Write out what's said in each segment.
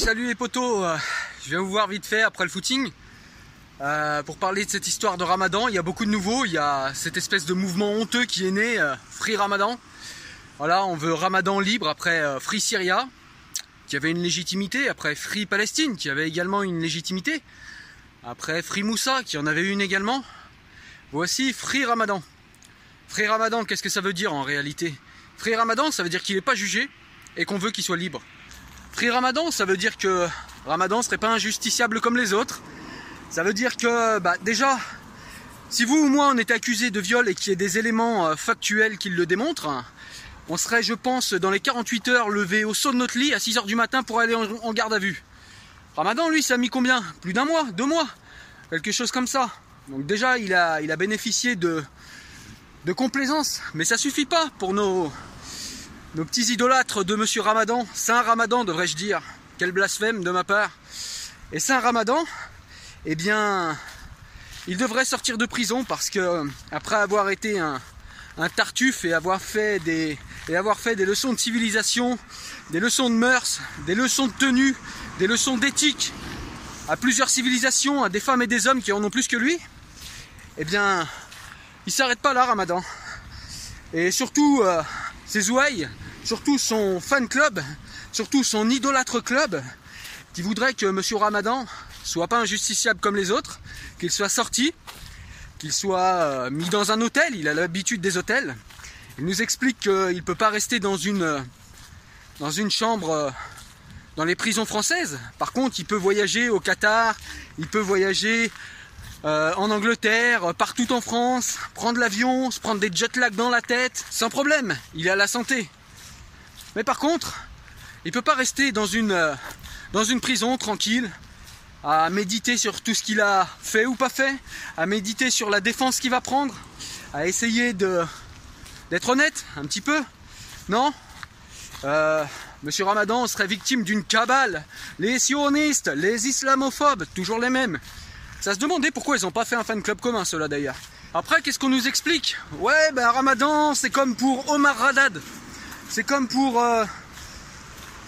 Salut les potos, euh, je viens vous voir vite fait après le footing euh, pour parler de cette histoire de Ramadan. Il y a beaucoup de nouveaux, il y a cette espèce de mouvement honteux qui est né, euh, Free Ramadan. Voilà, on veut Ramadan libre après Free Syria, qui avait une légitimité, après Free Palestine, qui avait également une légitimité, après Free Moussa, qui en avait une également. Voici Free Ramadan. Free Ramadan, qu'est-ce que ça veut dire en réalité? Free Ramadan, ça veut dire qu'il n'est pas jugé et qu'on veut qu'il soit libre. Free Ramadan, ça veut dire que Ramadan serait pas injusticiable comme les autres. Ça veut dire que, bah, déjà, si vous ou moi on était accusé de viol et qu'il y ait des éléments euh, factuels qui le démontrent, on serait, je pense, dans les 48 heures levé au saut de notre lit à 6 heures du matin pour aller en garde à vue. Ramadan, lui, ça a mis combien? Plus d'un mois? Deux mois? Quelque chose comme ça. Donc déjà, il a, il a bénéficié de, de complaisance. Mais ça suffit pas pour nos, nos petits idolâtres de Monsieur Ramadan, Saint Ramadan devrais-je dire, quel blasphème de ma part. Et Saint Ramadan, eh bien, il devrait sortir de prison parce que après avoir été un, tartuffe et avoir fait des et avoir fait des leçons de civilisation, des leçons de mœurs, des leçons de tenue, des leçons d'éthique à plusieurs civilisations, à des femmes et des hommes qui en ont plus que lui, eh bien, il s'arrête pas là, Ramadan. Et surtout, euh, ses ouailles, surtout son fan club, surtout son idolâtre club, qui voudrait que M. Ramadan soit pas injusticiable comme les autres, qu'il soit sorti, qu'il soit euh, mis dans un hôtel, il a l'habitude des hôtels. Il nous explique qu'il ne peut pas rester dans une, dans une chambre euh, dans les prisons françaises. Par contre, il peut voyager au Qatar, il peut voyager euh, en Angleterre, partout en France, prendre l'avion, se prendre des jet lag dans la tête, sans problème, il a la santé. Mais par contre, il peut pas rester dans une, euh, dans une prison tranquille, à méditer sur tout ce qu'il a fait ou pas fait, à méditer sur la défense qu'il va prendre, à essayer de d'être honnête un petit peu. Non? Euh, Monsieur Ramadan serait victime d'une cabale. Les sionistes, les islamophobes, toujours les mêmes. Ça se demandait pourquoi ils n'ont pas fait un fan club commun, ceux-là d'ailleurs. Après, qu'est-ce qu'on nous explique? Ouais, ben Ramadan, c'est comme pour Omar Radad. C'est comme pour. Euh,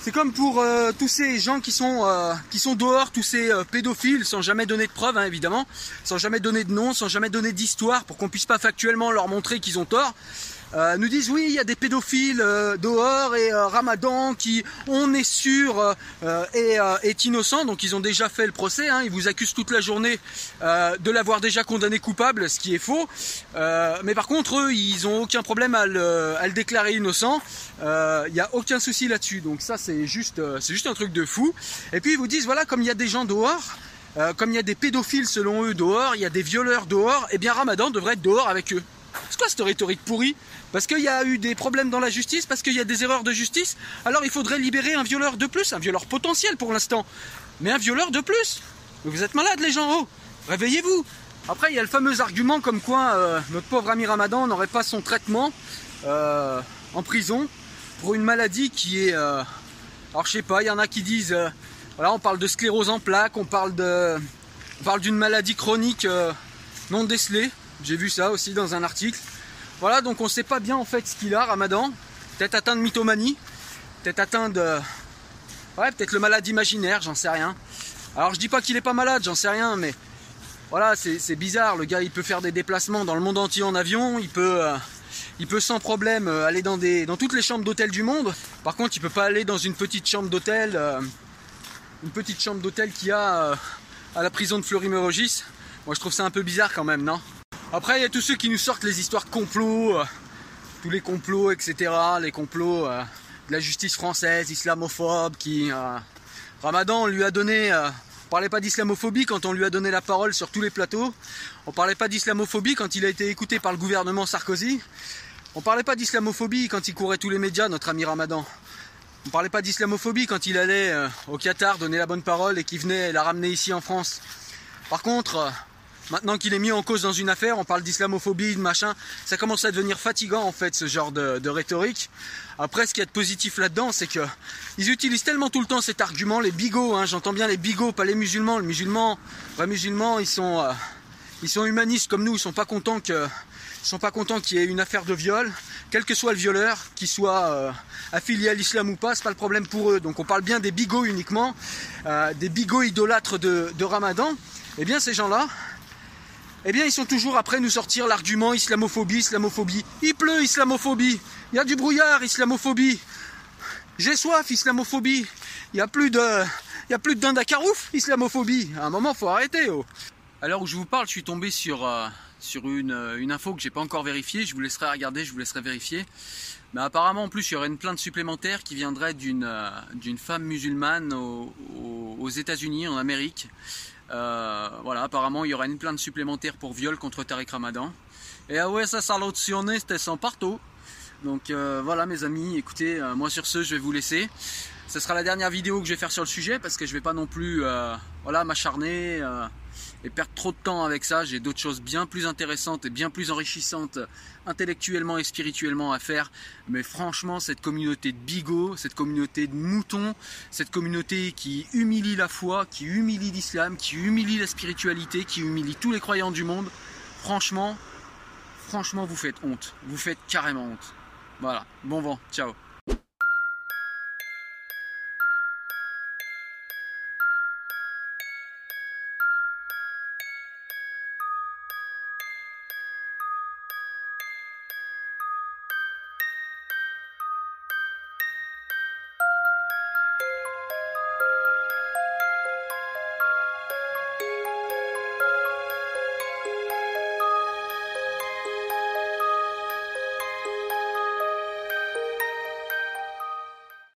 c'est comme pour euh, tous ces gens qui sont, euh, qui sont dehors, tous ces pédophiles, sans jamais donner de preuves, hein, évidemment, sans jamais donner de nom, sans jamais donner d'histoire, pour qu'on puisse pas factuellement leur montrer qu'ils ont tort. Euh, nous disent oui, il y a des pédophiles euh, dehors et euh, Ramadan qui, on est sûr, est, est, innocent. Donc ils ont déjà fait le procès. Hein, ils vous accusent toute la journée de l'avoir déjà condamné coupable, ce qui est faux. mais par contre, eux, ils ont aucun problème à le, déclarer innocent. Il n'y a aucun souci là-dessus. Donc ça, c'est juste, c'est juste un truc de fou. Et puis ils vous disent voilà, comme il y a des gens dehors. comme il y a des pédophiles selon eux dehors, il y a des violeurs dehors, et eh bien Ramadan devrait être dehors avec eux. C'est quoi cette rhétorique pourrie Parce qu'il y a eu des problèmes dans la justice, parce qu'il y a des erreurs de justice, alors il faudrait libérer un violeur de plus, un violeur potentiel pour l'instant, mais un violeur de plus. Vous êtes malades les gens, oh Réveillez-vous Après, il y a le fameux argument comme quoi euh, notre pauvre ami Ramadan n'aurait pas son traitement euh, en prison pour une maladie qui est... Euh, alors je sais pas, il y en a qui disent... voilà, on parle de sclérose en plaques, on parle de... On parle d'une maladie chronique non décelée. J'ai vu ça aussi dans un article. Voilà, donc on ne sait pas bien en fait ce qu'il a, Ramadan. Peut-être atteint de mythomanie, peut-être atteint de. Ouais, peut-être le malade imaginaire, j'en sais rien. Alors je dis pas qu'il est pas malade, j'en sais rien, mais voilà, c'est bizarre. Le gars, il peut faire des déplacements dans le monde entier en avion, il peut, euh, il peut sans problème euh, aller dans, des, dans toutes les chambres d'hôtel du monde. Par contre, il peut pas aller dans une petite chambre d'hôtel, euh, une petite chambre d'hôtel qu'il y a à la prison de Fleury-Mérogis. Moi, je trouve ça un peu bizarre quand même, non? Après, il y a tous ceux qui nous sortent les histoires complots, euh, tous les complots, etc. Les complots euh, de la justice française, islamophobe, qui... Euh, Ramadan, on lui a donné... on parlait pas d'islamophobie quand on lui a donné la parole sur tous les plateaux. On parlait pas d'islamophobie quand il a été écouté par le gouvernement Sarkozy. On parlait pas d'islamophobie quand il courait tous les médias, notre ami Ramadan. On parlait pas d'islamophobie quand il allait au Qatar donner la bonne parole et qu'il venait la ramener ici en France. Par contre, Maintenant qu'il est mis en cause dans une affaire, on parle d'islamophobie, de machin, ça commence à devenir fatigant en fait ce genre de, rhétorique. Après, ce qu'il y a de positif là-dedans, c'est que ils utilisent tellement tout le temps cet argument, les bigots, hein, j'entends bien les bigots, pas les musulmans. Les musulmans, les musulmans, ils sont, euh, Ils sont humanistes comme nous, ils sont pas contents que sont pas contents qu'il y ait une affaire de viol, quel que soit le violeur, qu'il soit euh, affilié à l'islam ou pas, c'est pas le problème pour eux. Donc on parle bien des bigots uniquement, euh, des bigots idolâtres de, de Ramadan. Eh bien ces gens-là, eh bien ils sont toujours après nous sortir l'argument islamophobie, islamophobie. Il pleut, islamophobie. Il y a du brouillard, islamophobie. J'ai soif, islamophobie. Il n'y a plus de, il y a plus de dinde à carouf, islamophobie. À un moment, faut arrêter. Oh. L'heure où je vous parle, je suis tombé sur euh, euh, une info que j'ai pas encore vérifiée. Je vous laisserai regarder, je vous laisserai vérifier. Mais apparemment, en plus, il y aurait une plainte supplémentaire qui viendrait d'une euh, femme musulmane aux États-Unis, en Amérique. Euh, voilà, apparemment, il y aurait une plainte supplémentaire pour viol contre Tariq Ramadan. Et ah ouais, ça salotionné, c'était sans partout. Donc euh, voilà, mes amis, écoutez, euh, moi sur ce, je vais vous laisser. Ce sera la dernière vidéo que je vais faire sur le sujet parce que je vais pas non plus, euh, voilà, m'acharner. Et perdre trop de temps avec ça. J'ai d'autres choses bien plus intéressantes et bien plus enrichissantes intellectuellement et spirituellement à faire. Mais franchement, cette communauté de bigots, cette communauté de moutons, cette communauté qui humilie la foi, qui humilie l'islam, qui humilie la spiritualité, qui humilie tous les croyants du monde, franchement, franchement, vous faites honte. Vous faites carrément honte. Voilà, bon vent, ciao.